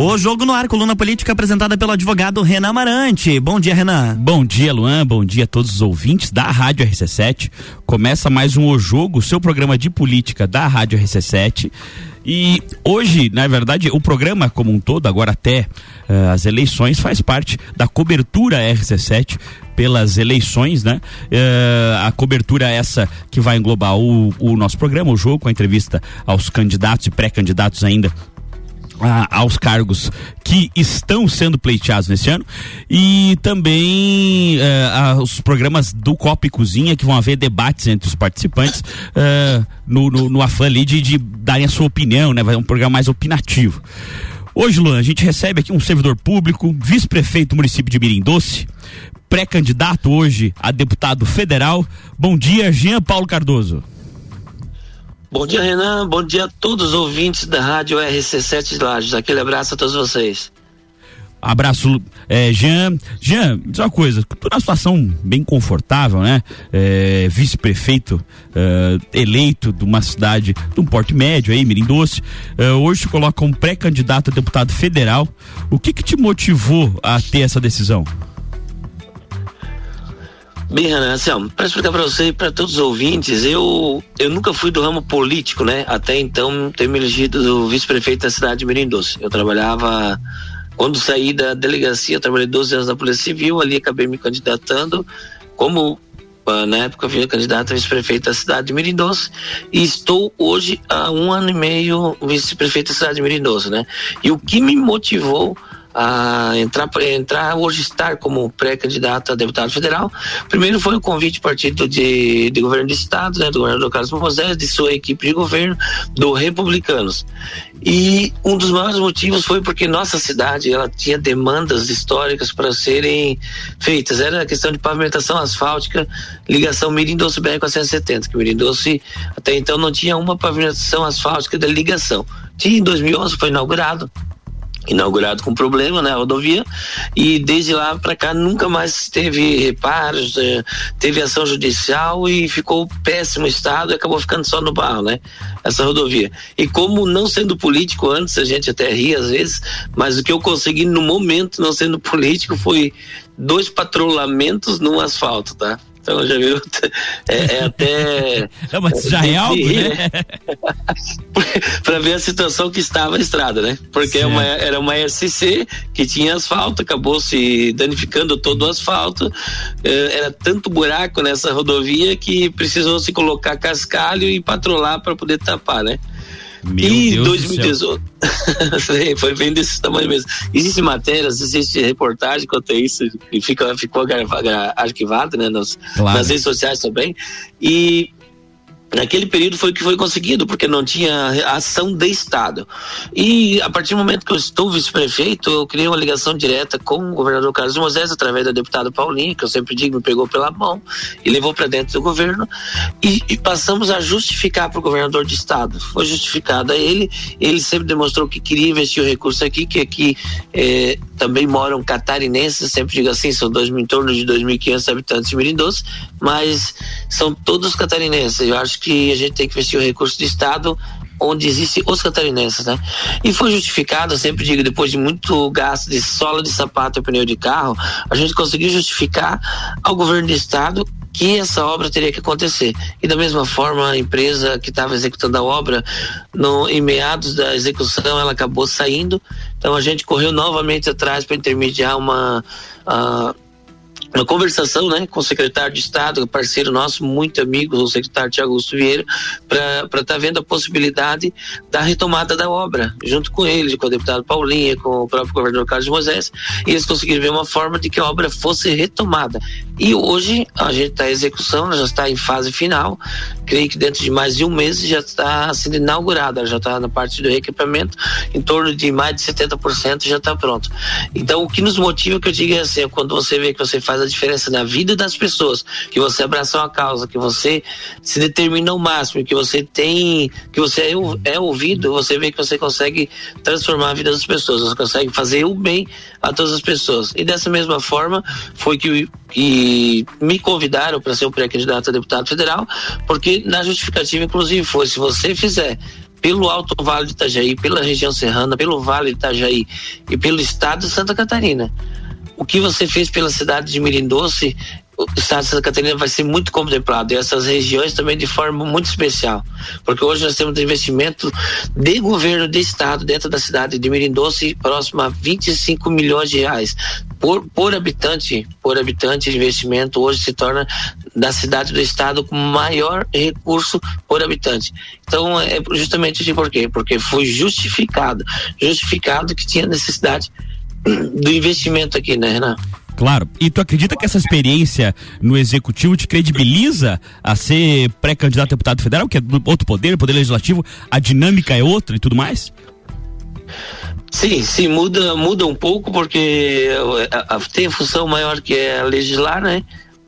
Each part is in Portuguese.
O Jogo no Ar, coluna política apresentada pelo advogado Renan Marante. Bom dia, Renan. Bom dia, Luan. Bom dia a todos os ouvintes da Rádio RC7. Começa mais um O Jogo, seu programa de política da Rádio RC7. E hoje, na verdade, o programa como um todo, agora até uh, as eleições, faz parte da cobertura RC7 pelas eleições, né? Uh, a cobertura essa que vai englobar o, o nosso programa, o jogo, com a entrevista aos candidatos e pré-candidatos ainda aos cargos que estão sendo pleiteados nesse ano e também uh, os programas do Copa e Cozinha que vão haver debates entre os participantes uh, no, no, no, afã ali de, de darem a sua opinião, né? Vai ser um programa mais opinativo. Hoje, Luan, a gente recebe aqui um servidor público, vice-prefeito do município de Mirim Doce, pré-candidato hoje a deputado federal. Bom dia, Jean Paulo Cardoso. Bom dia, Renan. Bom dia a todos os ouvintes da Rádio RC7 de Lages. Aquele abraço a todos vocês. Abraço, é, Jean. Jean, diz uma coisa, tu numa situação bem confortável, né? É, Vice-prefeito é, eleito de uma cidade de um porte médio aí, Mirim Doce. É, hoje te coloca um pré-candidato a deputado federal. O que que te motivou a ter essa decisão? Bem, Renan, assim, para explicar para você e para todos os ouvintes, eu, eu nunca fui do ramo político, né? Até então, ter me elegido do vice-prefeito da cidade de Mirim Doce. Eu trabalhava, quando saí da delegacia, trabalhei 12 anos na Polícia Civil, ali acabei me candidatando como ah, na época eu fui candidato a vice-prefeito da cidade de Mirim Doce e estou hoje há um ano e meio vice-prefeito da cidade de Mirim Doce, né? E o que me motivou a entrar, entrar hoje estar como pré-candidato a deputado federal. Primeiro foi o convite do partido de, de governo de estado, né, do governador Carlos Moisés, de sua equipe de governo, do Republicanos. E um dos maiores motivos foi porque nossa cidade ela tinha demandas históricas para serem feitas. Era a questão de pavimentação asfáltica, ligação Mirim Doce BR 470, que Mirim Doce até então não tinha uma pavimentação asfáltica da ligação. Tinha em 2011 foi inaugurado inaugurado com problema, né, rodovia, e desde lá para cá nunca mais teve reparos, é, teve ação judicial e ficou péssimo estado e acabou ficando só no barro, né, essa rodovia. E como não sendo político antes, a gente até ria às vezes, mas o que eu consegui no momento, não sendo político, foi dois patrulhamentos no asfalto, tá? Então já viu, é, é até. Não, mas já é algo, né? para ver a situação que estava a estrada, né? Porque é uma, era uma SC que tinha asfalto, acabou se danificando todo o asfalto. É, era tanto buraco nessa rodovia que precisou se colocar cascalho e patrolar para poder tapar, né? Meu e Deus 2018 foi bem desse tamanho mesmo. Existem matérias, existe reportagem quanto a isso e fica, ficou arquivado né, nas, claro. nas redes sociais também. E Naquele período foi o que foi conseguido, porque não tinha ação de Estado. E a partir do momento que eu estou vice-prefeito, eu criei uma ligação direta com o governador Carlos Moisés, através da deputada Paulinha, que eu sempre digo, me pegou pela mão e levou para dentro do governo. E, e passamos a justificar para o governador de Estado. Foi justificado a ele. Ele sempre demonstrou que queria investir o recurso aqui, que aqui é, também moram catarinenses, sempre digo assim, são dois, em torno de 2.500 habitantes de Mirim Doce, mas são todos catarinenses. Eu acho que a gente tem que investir o recurso do Estado onde existem os catarinenses, né? E foi justificado, sempre digo, depois de muito gasto de sola de sapato e pneu de carro, a gente conseguiu justificar ao governo do estado que essa obra teria que acontecer. E da mesma forma, a empresa que estava executando a obra, no, em meados da execução, ela acabou saindo. Então a gente correu novamente atrás para intermediar uma. Uh, uma conversação né, com o secretário de Estado, parceiro nosso, muito amigo, o secretário Tiago Augusto Vieira, para estar tá vendo a possibilidade da retomada da obra, junto com ele, com o deputado Paulinha, com o próprio governador Carlos Moisés, e eles conseguiram ver uma forma de que a obra fosse retomada. E hoje a gente está em execução, já está em fase final, creio que dentro de mais de um mês já está sendo inaugurada, já está na parte do reequipamento, em torno de mais de 70% já está pronto. Então o que nos motiva que eu digo é assim, é quando você vê que você faz a diferença na vida das pessoas, que você abraça uma causa, que você se determina ao máximo, que você tem, que você é, é ouvido, você vê que você consegue transformar a vida das pessoas, você consegue fazer o bem a todas as pessoas. E dessa mesma forma foi que, que me convidaram para ser o pré-candidato a deputado federal, porque na justificativa, inclusive, foi se você fizer pelo Alto Vale de Itajaí, pela região serrana, pelo Vale de Itajaí e pelo estado de Santa Catarina. O que você fez pela cidade de Mirindoce o estado de Santa Catarina vai ser muito contemplado e essas regiões também de forma muito especial, porque hoje nós temos investimento de governo de estado dentro da cidade de Mirindoce próximo a 25 milhões de reais por, por habitante, por habitante de investimento hoje se torna da cidade do estado com maior recurso por habitante. Então é justamente assim por quê? Porque foi justificado, justificado que tinha necessidade do investimento aqui, né, Renan? Claro. E tu acredita que essa experiência no executivo te credibiliza a ser pré-candidato a deputado federal, que é outro poder, poder legislativo, a dinâmica é outra e tudo mais? Sim, sim, muda, muda um pouco porque a, a, tem a função maior que é legislar, né?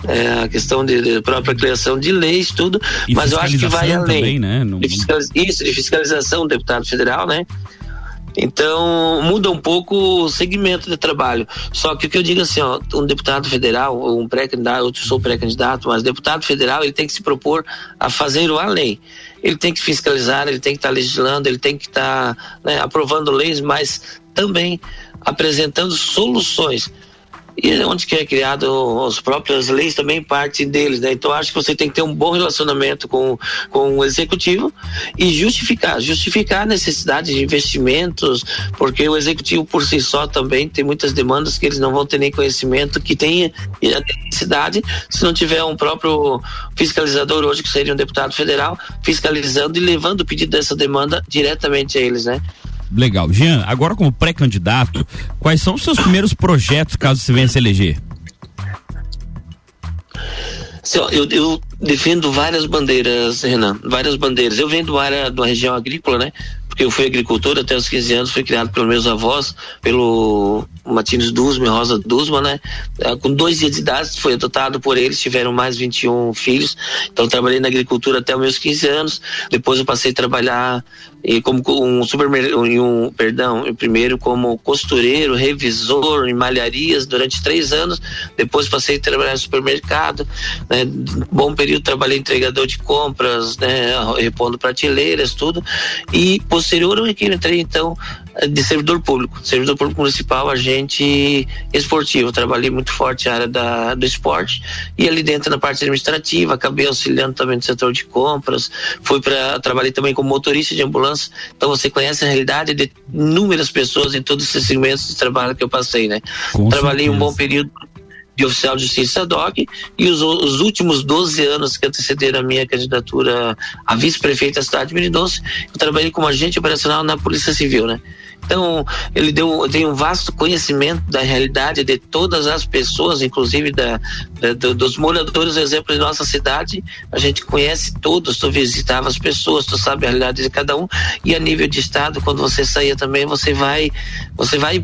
É a questão de, de, própria criação de leis, tudo, e mas eu acho que vai além. Também, né? De isso, de fiscalização do deputado federal, né? Então muda um pouco o segmento de trabalho. Só que o que eu digo assim, ó, um deputado federal, um pré-candidato, eu sou pré-candidato, mas deputado federal ele tem que se propor a fazer o além. Ele tem que fiscalizar, ele tem que estar tá legislando, ele tem que estar tá, né, aprovando leis, mas também apresentando soluções e onde que é criado as próprias leis também parte deles, né? Então acho que você tem que ter um bom relacionamento com, com o executivo e justificar, justificar a necessidade de investimentos, porque o executivo por si só também tem muitas demandas que eles não vão ter nem conhecimento que tenha a necessidade se não tiver um próprio fiscalizador hoje que seria um deputado federal fiscalizando e levando o pedido dessa demanda diretamente a eles, né? Legal. Jean, agora como pré-candidato, quais são os seus primeiros projetos caso você venha se eleger? Eu, eu, defendo várias bandeiras, Renan, várias bandeiras. Eu venho do área da região agrícola, né? Porque eu fui agricultor até os 15 anos, fui criado pelos meus avós, pelo Martins Dusma e Rosa Dusma, né? Ah, com dois dias de idade, fui adotado por eles, tiveram mais 21 filhos. Então, trabalhei na agricultura até os meus 15 anos. Depois, eu passei a trabalhar e como um supermercado, um, perdão, primeiro como costureiro, revisor em malharias durante três anos. Depois, passei a trabalhar no supermercado. Né? Bom período, trabalhei entregador de compras, né? Repondo prateleiras, tudo. E posterior, eu entrei então de servidor público, servidor público municipal, agente esportivo. Trabalhei muito forte a área da, do esporte e ali dentro na parte administrativa, acabei auxiliando também no setor de compras. Fui para trabalhei também como motorista de ambulância. Então você conhece a realidade de inúmeras pessoas em todos esses segmentos de trabalho que eu passei, né? Com trabalhei certeza. um bom período de oficial de justiça DOC e os, os, últimos 12 anos que antecederam a minha candidatura a vice-prefeito da cidade de Mendonça, eu trabalhei como agente operacional na Polícia Civil, né? Então, ele deu, tem um vasto conhecimento da realidade de todas as pessoas, inclusive da, da dos moradores, exemplo, de nossa cidade. A gente conhece todos, tu visitava as pessoas, tu sabe a realidade de cada um. E a nível de estado, quando você saía também, você vai, você vai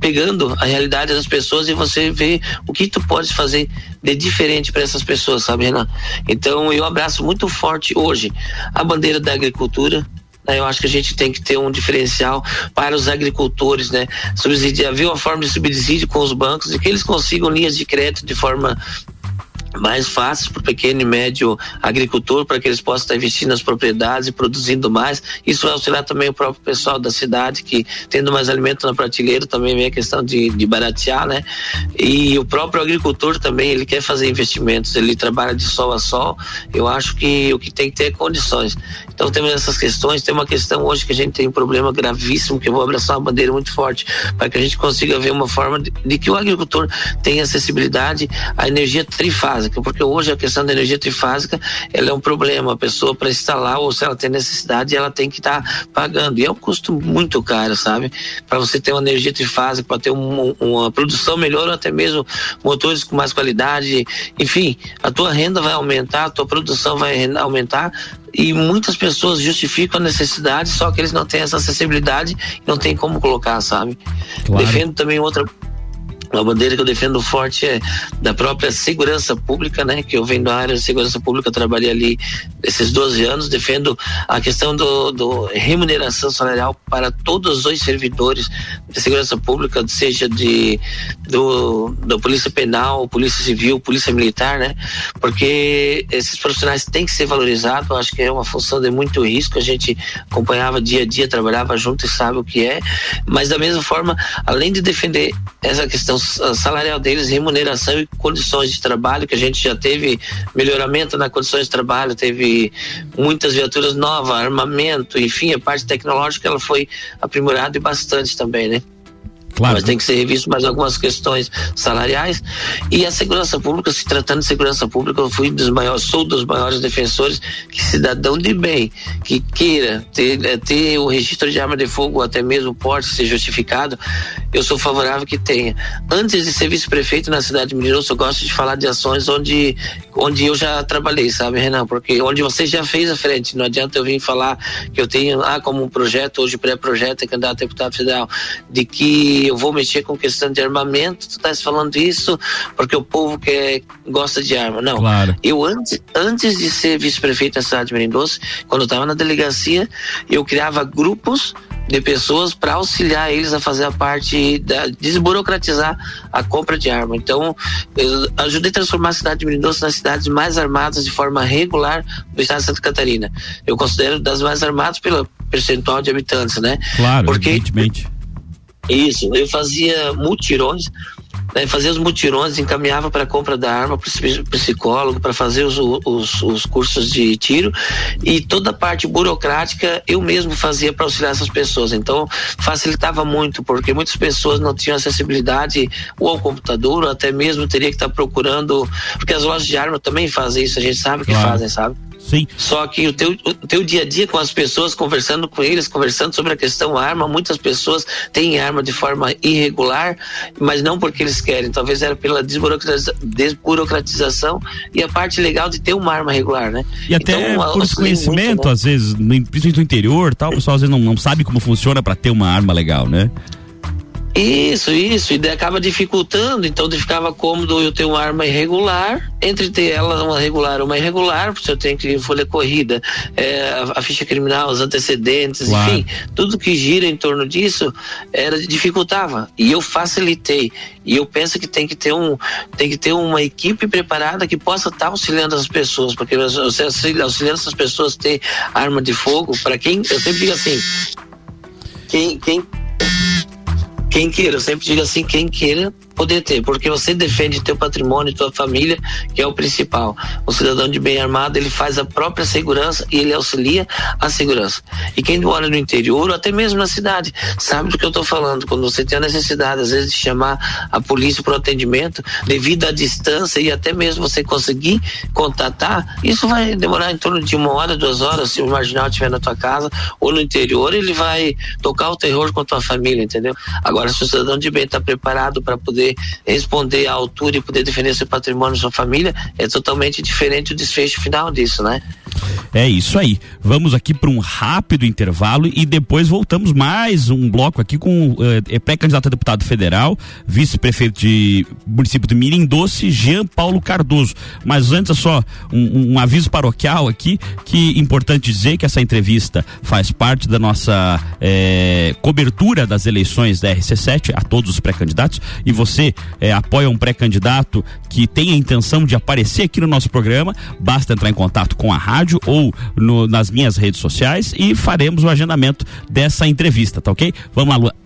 pegando a realidade das pessoas e você vê o que tu pode fazer de diferente para essas pessoas, sabe, Renan? Então eu abraço muito forte hoje a bandeira da agricultura? Eu acho que a gente tem que ter um diferencial para os agricultores, né? Subsidiar, ver uma forma de subsídio com os bancos e que eles consigam linhas de crédito de forma mais fácil para o pequeno e médio agricultor, para que eles possam estar investindo nas propriedades e produzindo mais. Isso vai auxiliar também o próprio pessoal da cidade, que tendo mais alimento na prateleira, também vem a questão de, de baratear, né? E o próprio agricultor também, ele quer fazer investimentos, ele trabalha de sol a sol. Eu acho que o que tem que ter é condições. Então temos essas questões, tem uma questão hoje que a gente tem um problema gravíssimo, que eu vou abraçar uma bandeira muito forte, para que a gente consiga ver uma forma de, de que o agricultor tenha acessibilidade à energia trifásica trifásica, porque hoje a questão da energia trifásica ela é um problema. A pessoa para instalar ou se ela tem necessidade, ela tem que estar tá pagando. E é um custo muito caro, sabe? Para você ter uma energia trifásica, para ter um, uma produção melhor, ou até mesmo motores com mais qualidade, enfim, a tua renda vai aumentar, a tua produção vai aumentar e muitas pessoas justificam a necessidade, só que eles não têm essa acessibilidade e não tem como colocar, sabe? Claro. Defendo também outra uma bandeira que eu defendo forte é da própria segurança pública, né? Que eu venho da área de segurança pública, trabalhei ali esses 12 anos, defendo a questão do, do remuneração salarial para todos os servidores de segurança pública, seja de do, da polícia penal, polícia civil, polícia militar, né? Porque esses profissionais têm que ser valorizados. Acho que é uma função de muito risco. A gente acompanhava dia a dia, trabalhava junto e sabe o que é. Mas da mesma forma, além de defender essa questão salarial deles, remuneração e condições de trabalho, que a gente já teve melhoramento nas condições de trabalho, teve muitas viaturas novas, armamento, enfim, a parte tecnológica ela foi aprimorada e bastante também, né? Claro. Mas tem que ser revisto mais algumas questões salariais. E a segurança pública, se tratando de segurança pública, eu fui dos maiores, sou dos maiores defensores que cidadão de bem, que queira ter, eh, ter o registro de arma de fogo, ou até mesmo o porte, ser justificado, eu sou favorável que tenha. Antes de ser vice-prefeito na cidade de Mineirão, eu gosto de falar de ações onde, onde eu já trabalhei, sabe, Renan? Porque onde você já fez a frente, não adianta eu vir falar que eu tenho, ah, como um projeto, hoje pré-projeto, é candidato a deputado federal, de que eu vou mexer com questão de armamento, tu estás falando isso porque o povo quer, gosta de arma. Não. Claro. Eu antes, antes de ser vice-prefeito na cidade de Merindoce, quando eu estava na delegacia, eu criava grupos de pessoas para auxiliar eles a fazer a parte da desburocratizar a compra de arma. Então, eu ajudei a transformar a cidade de Merindoce nas cidades mais armadas de forma regular do estado de Santa Catarina. Eu considero das mais armadas pelo percentual de habitantes, né? Claro, Porque evidentemente isso, eu fazia mutirões, né, fazia os mutirões, encaminhava para a compra da arma para o psicólogo, para fazer os, os, os, cursos de tiro e toda a parte burocrática eu mesmo fazia para auxiliar essas pessoas. Então facilitava muito, porque muitas pessoas não tinham acessibilidade ou ao computador, ou até mesmo teria que estar tá procurando, porque as lojas de arma também fazem isso, a gente sabe que claro. fazem, sabe? Sim. Só que o teu, o teu dia a dia com as pessoas, conversando com eles, conversando sobre a questão arma, muitas pessoas têm arma de forma irregular, mas não porque eles querem, talvez era pela desburocratiza, desburocratização e a parte legal de ter uma arma regular, né? E até então, por desconhecimento, muito, né? às vezes, principalmente no interior, tal, o pessoal às vezes não, não sabe como funciona para ter uma arma legal, né? Isso, isso, e acaba dificultando, então ficava cômodo eu ter uma arma irregular, entre ter ela uma regular ou uma irregular, porque eu tenho que folha corrida, é, a, a, ficha criminal, os antecedentes, claro. enfim, tudo que gira em torno disso era dificultava. E eu facilitei. E eu penso que tem que ter um, tem que ter uma equipe preparada que possa estar auxiliando as pessoas, porque você auxiliando essas pessoas a ter arma de fogo, para quem, eu sempre digo assim, quem, quem quem queira, eu sempre digo assim, quem queira poder ter, porque você defende teu patrimônio, tua família, que é o principal. O cidadão de bem armado, ele faz a própria segurança e ele auxilia a segurança. E quem mora no interior, ou até mesmo na cidade, sabe do que eu estou falando. Quando você tem a necessidade, às vezes, de chamar a polícia para o atendimento, devido à distância e até mesmo você conseguir contatar, isso vai demorar em torno de uma hora, duas horas, se o marginal estiver na tua casa ou no interior, ele vai tocar o terror com a tua família, entendeu? Agora, se o cidadão de bem está preparado para poder poder responder à altura e poder defender seu patrimônio, sua família, é totalmente diferente o desfecho final disso, né? É isso aí. Vamos aqui para um rápido intervalo e depois voltamos mais um bloco aqui com uh, pré-candidato a deputado federal, vice-prefeito de município de Mirim Doce, Jean Paulo Cardoso. Mas antes é só um, um, aviso paroquial aqui que é importante dizer que essa entrevista faz parte da nossa eh, cobertura das eleições da RC7 a todos os pré-candidatos e você você é, apoia um pré-candidato que tem a intenção de aparecer aqui no nosso programa, basta entrar em contato com a rádio ou no, nas minhas redes sociais e faremos o agendamento dessa entrevista, tá ok? Vamos lá, Luan.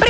siempre.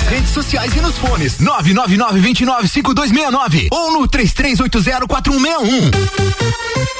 nas redes sociais e nos fones. 999 29 5269 ou no 33804161.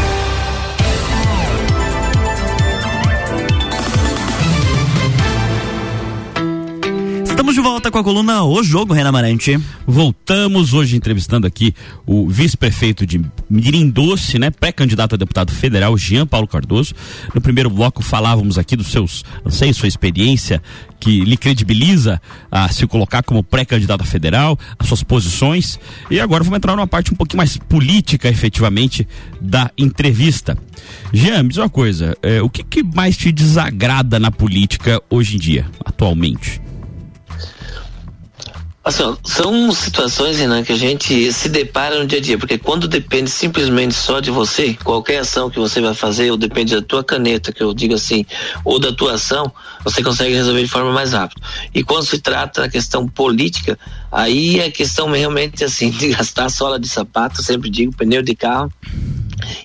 Estamos de volta com a coluna O Jogo, Renan Marante. Voltamos hoje entrevistando aqui o vice-prefeito de Mirim Doce, né? Pré-candidato a deputado federal, Jean Paulo Cardoso. No primeiro bloco falávamos aqui dos seus sei sua experiência que lhe credibiliza a se colocar como pré-candidato a federal, as suas posições. E agora vamos entrar numa parte um pouquinho mais política, efetivamente, da entrevista. Jean, me diz uma coisa, eh, o que, que mais te desagrada na política hoje em dia, atualmente? Assim, são situações, Renan, que a gente se depara no dia a dia, porque quando depende simplesmente só de você, qualquer ação que você vai fazer, ou depende da tua caneta, que eu digo assim, ou da tua ação, você consegue resolver de forma mais rápida. E quando se trata da questão política, aí é questão realmente assim, de gastar sola de sapato, sempre digo, pneu de carro,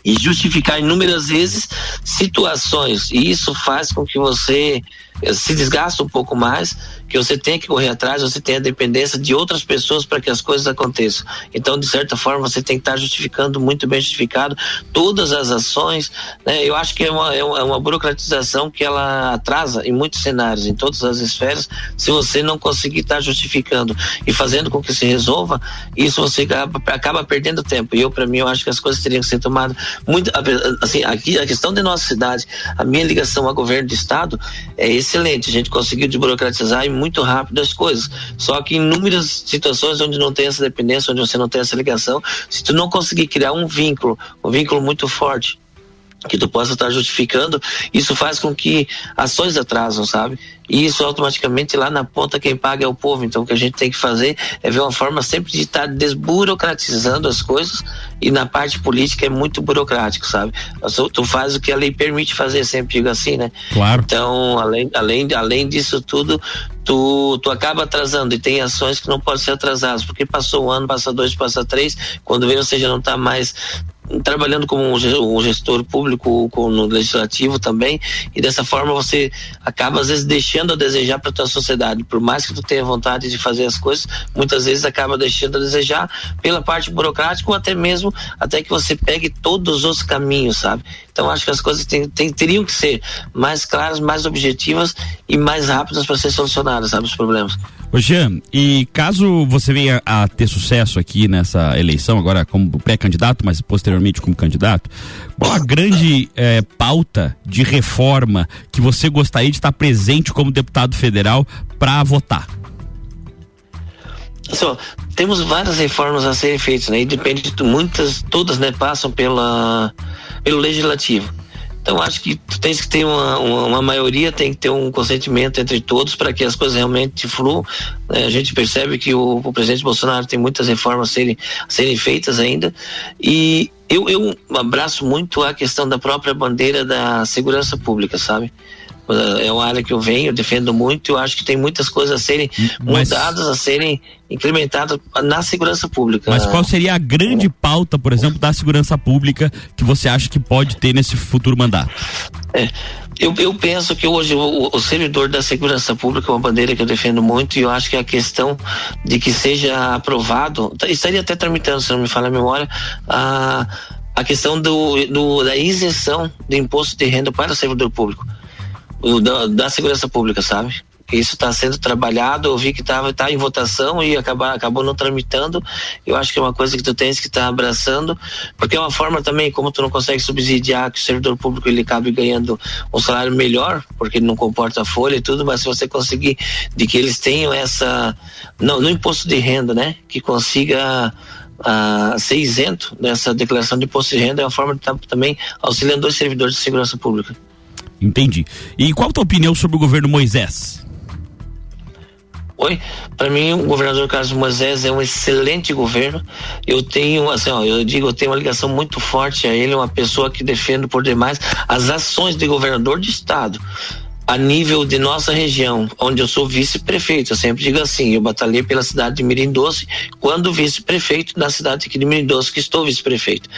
e justificar inúmeras vezes situações. E isso faz com que você eh, se desgaste um pouco mais que você tem que correr atrás, você tem a dependência de outras pessoas para que as coisas aconteçam. Então, de certa forma, você tem que estar justificando, muito bem justificado, todas as ações. Né? Eu acho que é uma, é uma, é burocratização que ela atrasa em muitos cenários, em todas as esferas, se você não conseguir estar justificando e fazendo com que se resolva, isso você acaba, acaba perdendo tempo. E eu, para mim, eu acho que as coisas teriam que ser tomadas muito. Assim, aqui, a questão de nossa cidade, a minha ligação ao governo do estado é excelente. A gente conseguiu desburocratizar e muito rápido as coisas. Só que em inúmeras situações onde não tem essa dependência, onde você não tem essa ligação, se tu não conseguir criar um vínculo, um vínculo muito forte, que tu possa estar justificando, isso faz com que ações atrasam, sabe? E isso automaticamente lá na ponta quem paga é o povo. Então o que a gente tem que fazer é ver uma forma sempre de estar desburocratizando as coisas e na parte política é muito burocrático, sabe? Tu faz o que a lei permite fazer, sempre digo assim, né? Claro. Então, além, além, além disso tudo, tu, tu acaba atrasando e tem ações que não podem ser atrasadas, porque passou um ano, passa dois, passa três, quando vem você já não está mais trabalhando como um gestor público no legislativo também e dessa forma você acaba às vezes deixando a desejar para tua sociedade. Por mais que tu tenha vontade de fazer as coisas muitas vezes acaba deixando a desejar pela parte burocrática ou até mesmo até que você pegue todos os caminhos sabe então acho que as coisas tem, tem, teriam que ser mais claras mais objetivas e mais rápidas para ser solucionadas sabe os problemas Ô Jean, e caso você venha a ter sucesso aqui nessa eleição, agora como pré-candidato, mas posteriormente como candidato, qual a grande eh, pauta de reforma que você gostaria de estar presente como deputado federal para votar? Assim, temos várias reformas a serem feitas, né? E depende de muitas, todas, né, passam pela pelo legislativo. Então acho que tu tens que ter uma, uma, uma, maioria, tem que ter um consentimento entre todos para que as coisas realmente fluam. É, a gente percebe que o, o, presidente Bolsonaro tem muitas reformas a serem, a serem feitas ainda e eu, eu abraço muito a questão da própria bandeira da segurança pública, sabe? É uma área que eu venho, eu defendo muito, eu acho que tem muitas coisas a serem Mas... mudadas, a serem implementadas na segurança pública. Mas qual seria a grande pauta, por exemplo, da segurança pública que você acha que pode ter nesse futuro mandato? É, eu, eu penso que hoje o, o, servidor da segurança pública é uma bandeira que eu defendo muito e eu acho que a questão de que seja aprovado, tá, estaria até tramitando, se não me falha a memória, a, a questão do, do, da isenção do imposto de renda para o servidor público o, da, da segurança pública, sabe? isso está sendo trabalhado, eu vi que estava tá em votação e acabar, acabou não tramitando. Eu acho que é uma coisa que tu tens que estar tá abraçando, porque é uma forma também, como tu não consegue subsidiar que o servidor público ele acabe ganhando um salário melhor, porque ele não comporta a folha e tudo, mas se você conseguir de que eles tenham essa, não, no imposto de renda, né, que consiga uh, ser isento dessa declaração de imposto de renda, é uma forma de estar tá, também auxiliando os servidores de segurança pública. Entendi. E qual a tua opinião sobre o governo Moisés? Oi, para mim o governador Carlos Moisés é um excelente governo. Eu tenho, assim, ó, eu digo, eu tenho uma ligação muito forte a ele, uma pessoa que defende por demais as ações de governador de estado a nível de nossa região, onde eu sou vice-prefeito, eu sempre digo assim, eu batalhei pela cidade de Mirim Doce, quando vice-prefeito da cidade aqui de Mirim Doce, que estou vice-prefeito.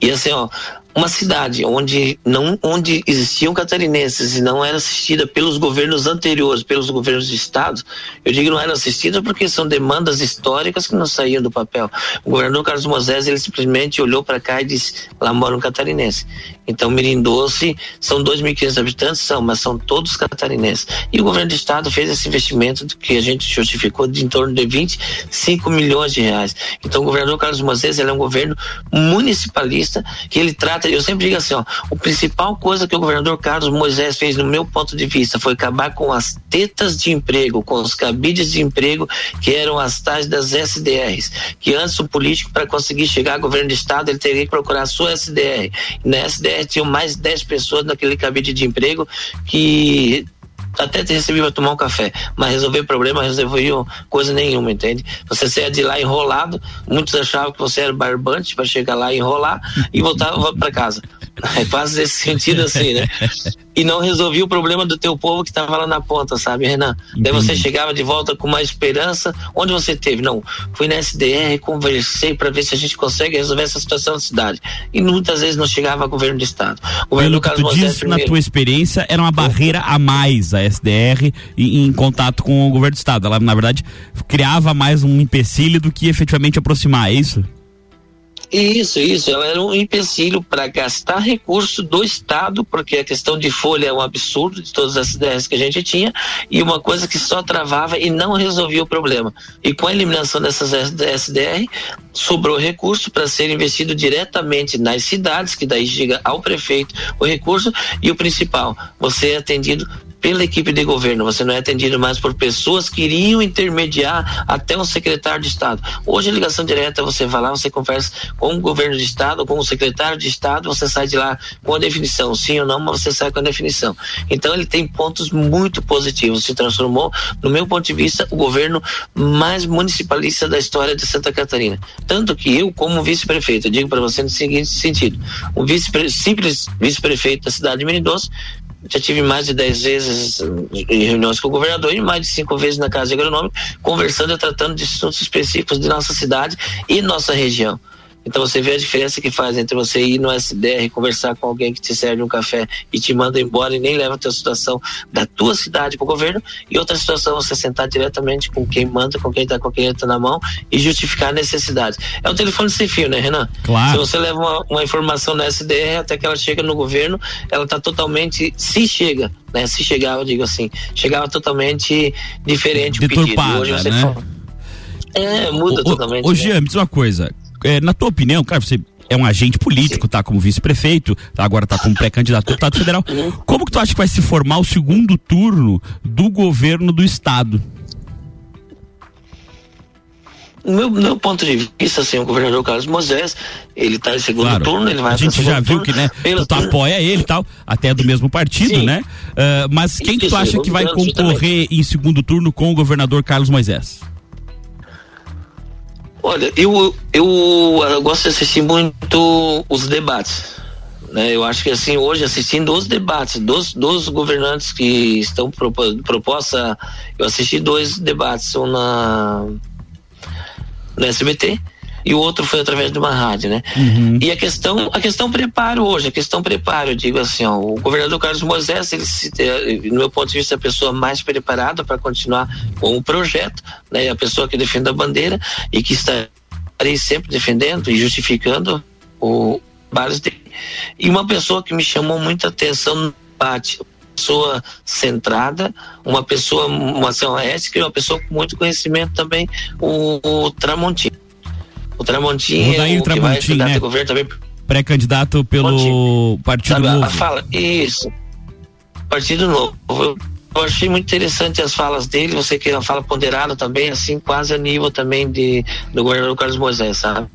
E assim, ó, uma cidade onde não onde existiam catarinenses e não era assistida pelos governos anteriores, pelos governos de estado, eu digo não era assistida porque são demandas históricas que não saíam do papel. O governador Carlos Moisés ele simplesmente olhou para cá e disse: lá mora um catarinense. Então, Mirim Doce são 2.500 habitantes, são, mas são todos catarinenses. E o governo do estado fez esse investimento que a gente justificou de em torno de 25 milhões de reais. Então, o governador Carlos Moisés ele é um governo municipalista que ele trata eu sempre digo assim, ó, a principal coisa que o governador Carlos Moisés fez, no meu ponto de vista, foi acabar com as tetas de emprego, com os cabides de emprego, que eram as tais das SDRs. Que antes o político, para conseguir chegar ao governo do estado, ele teria que procurar a sua SDR. E na SDR tinham mais 10 pessoas naquele cabide de emprego que até te recebi para tomar um café, mas resolver problema, resolveu coisa nenhuma, entende? Você saia de lá enrolado, muitos achavam que você era barbante para chegar lá e enrolar e voltar para casa. É quase esse sentido assim, né? E não resolvia o problema do teu povo que estava lá na ponta, sabe, Renan? Entendi. Daí você chegava de volta com uma esperança. Onde você teve? Não, fui na SDR, conversei para ver se a gente consegue resolver essa situação da cidade. E muitas vezes não chegava a governo de estado. O governo Pelo que tu diz, na tua experiência, era uma barreira a mais a SDR em, em contato com o governo do estado. Ela, na verdade, criava mais um empecilho do que efetivamente aproximar, é isso? Isso, isso. Ela era um empecilho para gastar recurso do Estado, porque a questão de folha é um absurdo de todas as ideias que a gente tinha, e uma coisa que só travava e não resolvia o problema. E com a eliminação dessas SDR, sobrou recurso para ser investido diretamente nas cidades, que daí chega ao prefeito o recurso, e o principal, você é atendido pela equipe de governo, você não é atendido mais por pessoas que iriam intermediar até um secretário de Estado. Hoje a ligação direta, você vai lá, você conversa com o governo de Estado, com o secretário de Estado, você sai de lá com a definição, sim ou não, mas você sai com a definição. Então ele tem pontos muito positivos, se transformou, no meu ponto de vista, o governo mais municipalista da história de Santa Catarina. Tanto que eu, como vice-prefeito, digo para você no seguinte sentido, o vice simples vice-prefeito da cidade de Menidoce já tive mais de dez vezes em reuniões com o governador e mais de cinco vezes na Casa Agronômica, conversando e tratando de assuntos específicos de nossa cidade e nossa região. Então você vê a diferença que faz entre você ir no SDR conversar com alguém que te serve um café e te manda embora e nem leva a tua situação da tua cidade para o governo e outra situação você sentar diretamente com quem manda, com quem está com a caneta na mão e justificar a necessidade. É um telefone sem fio, né, Renan? Claro. Se você leva uma, uma informação na SDR até que ela chega no governo, ela está totalmente, se chega, né? Se chegar, eu digo assim, chegava totalmente diferente o pedido. Hoje você né? fala, é, muda ô, totalmente. Ô, né? Jean, me diz uma coisa. É, na tua opinião, claro, você é um agente político, tá como vice-prefeito, tá, agora tá como pré-candidato a deputado federal. Uhum. Como que tu acha que vai se formar o segundo turno do governo do estado? No meu, meu ponto de vista, assim, o governador Carlos Moisés, ele está em segundo Claro. turno, ele vai a gente já viu turno. que, né, tu apoia ele e tal, até do mesmo partido, Sim. né? Ah, mas quem que tu Isso, acha que vai concorrer em segundo turno com o governador Carlos Moisés? Olha, eu, eu, eu gosto de assistir muito os debates. Né? Eu acho que assim, hoje, assistindo os debates dos, dos governantes que estão propo, proposta, eu assisti dois debates, um na, no SBT e o outro foi através de uma rádio, né? E a questão, a questão preparo hoje, a questão preparo, eu digo assim, ó, o governador Carlos Moisés, ele, se- eh, no meu ponto de vista, é a pessoa mais preparada para continuar com o projeto, né? A pessoa que defende a bandeira e que estarei sempre defendendo e justificando o vários. E uma pessoa que me chamou muita atenção no debate, uma pessoa centrada, uma pessoa, uma ação ética e uma pessoa com muito conhecimento também, o, o Tramontim. O Tramontim é o que vai Tramontim, estudar né? teu governo também Pré-candidato pelo Partido Sabe, Novo. a fala, isso. Partido Novo. Eu, eu achei muito interessante as falas dele, você que é fala ponderada também, assim, quase a nível também de, do governador Carlos Moisés, sabe?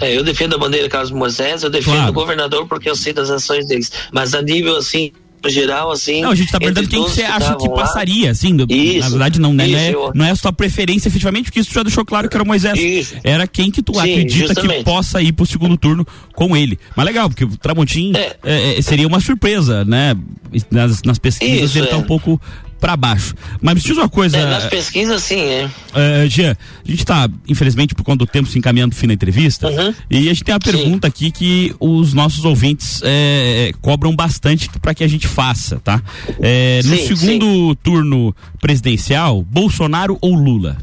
É, eu defendo a bandeira Carlos Moisés, eu defendo Claro. o governador porque eu sei das ações deles. Mas a nível, assim, geral, assim. Não, a gente tá perguntando quem que você acha que estavam lá, passaria, assim, do- Isso, na verdade não, né, não, é, isso, eu- não é a sua preferência efetivamente, porque isso já deixou claro que era o Moisés. Isso. Era quem que tu Sim, acredita que justamente. possa ir pro segundo turno com ele. Mas legal, porque o Tramontim É. é, é, seria uma surpresa, né? Nas, nas pesquisas Isso, ele tá é. um pouco pra baixo. Mas me diz uma coisa, É, nas pesquisas, sim, é. eh, Jean, a gente tá, infelizmente, por conta do tempo, se encaminhando pro fim da entrevista, Uhum. e a gente tem uma pergunta aqui que os nossos ouvintes eh, cobram bastante para que a gente faça, tá? No Sim, segundo turno presidencial, Bolsonaro ou Lula?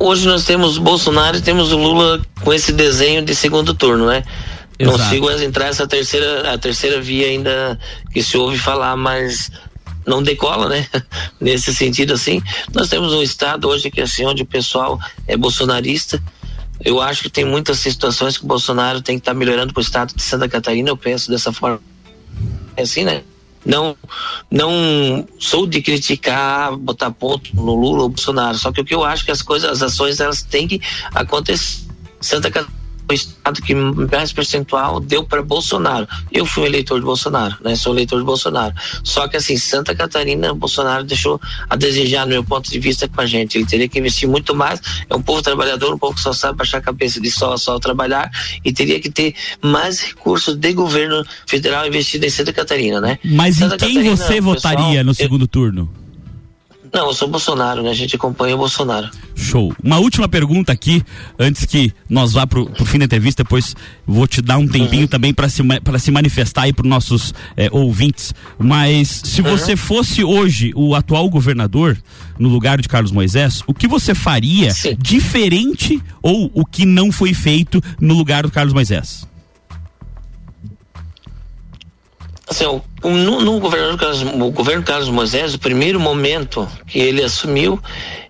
Hoje nós temos Bolsonaro e temos o Lula com esse desenho de segundo turno, né? Não Exato. sigo as entrar essa terceira, a terceira via ainda que se ouve falar, mas não decola, né? Nesse sentido assim, nós temos um estado hoje que assim onde o pessoal é bolsonarista. Eu acho que tem muitas situações que o Bolsonaro tem que estar melhorando para o estado de Santa Catarina. Eu penso dessa forma, é assim, né? Não, não sou de criticar, botar ponto no Lula ou Bolsonaro. Só que o que eu acho que as coisas, as ações, elas têm que acontecer. Santa Catarina o estado que mais percentual deu para Bolsonaro. Eu fui um eleitor de Bolsonaro, né? Sou eleitor de Bolsonaro. Só que assim, Santa Catarina, Bolsonaro deixou a desejar, no meu ponto de vista, com a gente. Ele teria que investir muito mais. É um povo trabalhador, um povo que só sabe baixar a cabeça de sol a sol trabalhar e teria que ter mais recursos de governo federal investido em Santa Catarina, né? Mas Santa em quem Catarina, você pessoal, votaria no eu- segundo turno? Não, eu sou Bolsonaro, né? A gente acompanha o Bolsonaro. Show. Uma última pergunta aqui, antes que nós vá pro, pro fim da entrevista, depois vou te dar um tempinho também para se, pra se manifestar aí pros nossos eh, ouvintes. Mas se você fosse hoje o atual governador, no lugar de Carlos Moisés, o que você faria Sim. diferente ou o que não foi feito no lugar do Carlos Moisés? Assim, no, no governador Carlos, o governo Carlos Moisés, o primeiro momento que ele assumiu,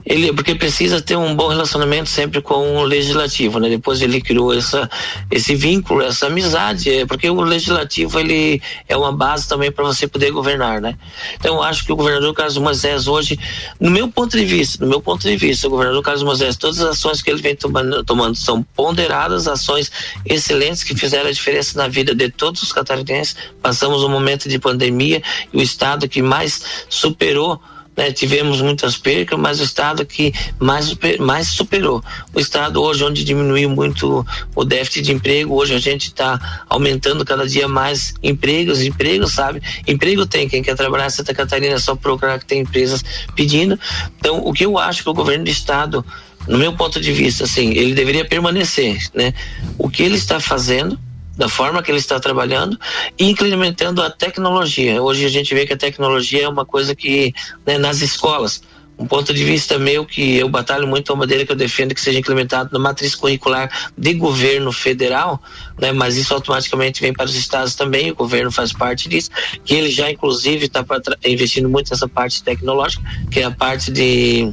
ele porque precisa ter um bom relacionamento sempre com o legislativo, né? Depois ele criou essa esse vínculo, essa amizade, é, porque o legislativo ele é uma base também para você poder governar, né? Então eu acho que o governador Carlos Moisés hoje, no meu ponto de vista, no meu ponto de vista, o governador Carlos Moisés, todas as ações que ele vem tomando, tomando são ponderadas, ações excelentes que fizeram a diferença na vida de todos os catarinenses. Passamos um momento de pandemia e o estado que mais superou né, tivemos muitas percas, mas o estado que mais, mais superou. O estado hoje, onde diminuiu muito o déficit de emprego, hoje a gente está aumentando cada dia mais empregos, empregos, sabe? Emprego tem, quem quer trabalhar em Santa Catarina é só procurar que tem empresas pedindo. Então, o que eu acho que o governo do estado no meu ponto de vista, assim, ele deveria permanecer, né? O que ele está fazendo, da forma que ele está trabalhando e implementando a tecnologia. Hoje a gente vê que a tecnologia é uma coisa que, né, nas escolas, um ponto de vista meu que eu batalho muito a maneira que eu defendo que seja implementado na matriz curricular de governo federal, né, mas isso automaticamente vem para os estados também, o governo faz parte disso, que ele já inclusive está investindo muito nessa parte tecnológica, que é a parte de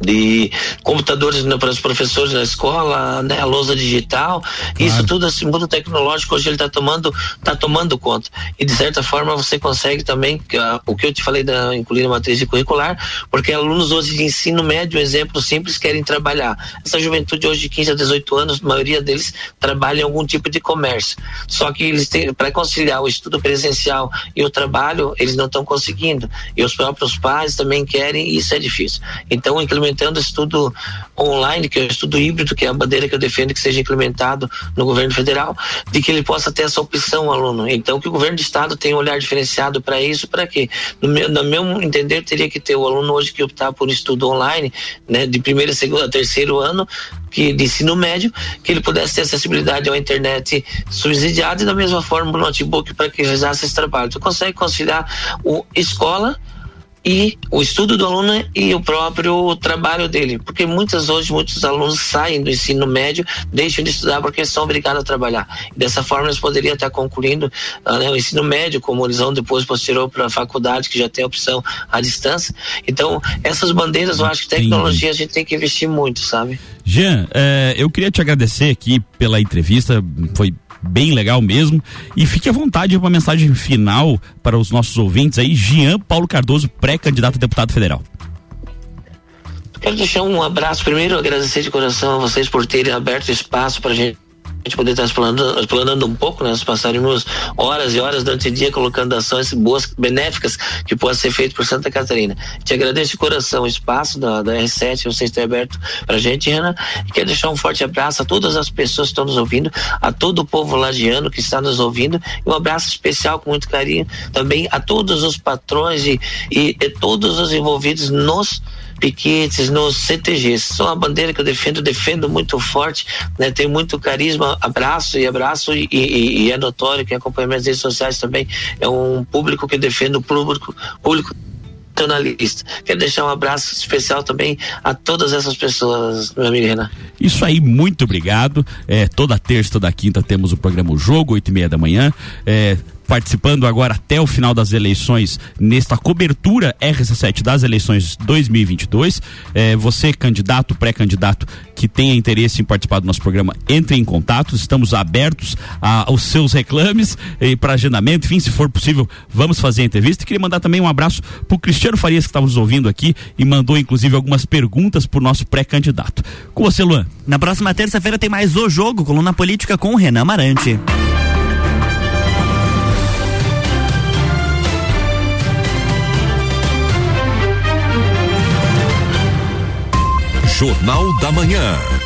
de computadores né, para os professores na escola, né, a lousa digital, claro. isso tudo esse mundo tecnológico hoje ele está tomando tá tomando conta e de certa forma você consegue também o que eu te falei da incluir a matriz curricular, porque alunos hoje de ensino médio, um exemplo simples, querem trabalhar. Essa juventude hoje de 15 a 18 anos, a maioria deles trabalha em algum tipo de comércio. Só que eles têm para conciliar o estudo presencial e o trabalho, eles não estão conseguindo. E os próprios pais também querem, e isso é difícil. Então, implementar implementando estudo online, que é o estudo híbrido, que é a bandeira que eu defendo que seja implementado no governo federal, de que ele possa ter essa opção aluno. Então, que o governo do estado tenha um olhar diferenciado para isso, para quê? No meu, no meu entender, teria que ter o aluno hoje que optar por estudo online, né, de primeiro, segundo, terceiro ano, que de ensino médio, que ele pudesse ter acessibilidade à internet subsidiada e da mesma forma o notebook para que realizasse esse trabalho. Então consegue conciliar o escola e o estudo do aluno e o próprio trabalho dele, porque muitas hoje muitos alunos saem do ensino médio, deixam de estudar porque são obrigados a trabalhar. Dessa forma eles poderiam estar concluindo uh, né, o ensino médio, como eles vão depois posterior para a faculdade que já tem a opção à distância. Então essas bandeiras, eu acho que tecnologia a gente tem que investir muito, sabe? Jean, eh, eu queria te agradecer aqui pela entrevista, foi bem legal mesmo. E fique à vontade para uma mensagem final para os nossos ouvintes aí, Jean Paulo Cardoso, pré-candidato a deputado federal. Quero deixar um abraço primeiro, agradecer de coração a vocês por terem aberto espaço para gente a gente poder estar explanando, explanando um pouco, né? Nós passaremos horas e horas durante o dia colocando ações boas, benéficas que possam ser feitas por Santa Catarina. Te agradeço de coração o espaço da, da R7, vocês têm aberto para a gente, Renan, e quero deixar um forte abraço a todas as pessoas que estão nos ouvindo, a todo o povo lagiano que está nos ouvindo, e um abraço especial com muito carinho também a todos os patrões e, e, e todos os envolvidos nos piquetes, nos CTGs. São a bandeira que eu defendo, defendo muito forte, né? Tenho muito carisma, abraço e abraço e, e, e é notório que acompanha minhas redes sociais também é um público que defende o público, público jornalista. Quero deixar um abraço especial também a todas essas pessoas, meu amigo Renan. Isso aí, muito obrigado. É, toda terça, toda quinta temos o programa o Jogo, oito e meia da manhã. É, participando agora até o final das eleições, nesta cobertura RC7 das eleições 2022. É, você, candidato, pré-candidato, que tenha interesse em participar do nosso programa, entre em contato. Estamos abertos a, aos seus reclames e para agendamento. Enfim, se for possível, vamos fazer a entrevista. Queria mandar também um abraço para o Cristiano Farias, que estava nos ouvindo aqui e mandou, inclusive, algumas perguntas para o nosso pré-candidato. Com você, Luan. Na próxima terça-feira tem mais o jogo, coluna política com o Renan Marante. Jornal da Manhã.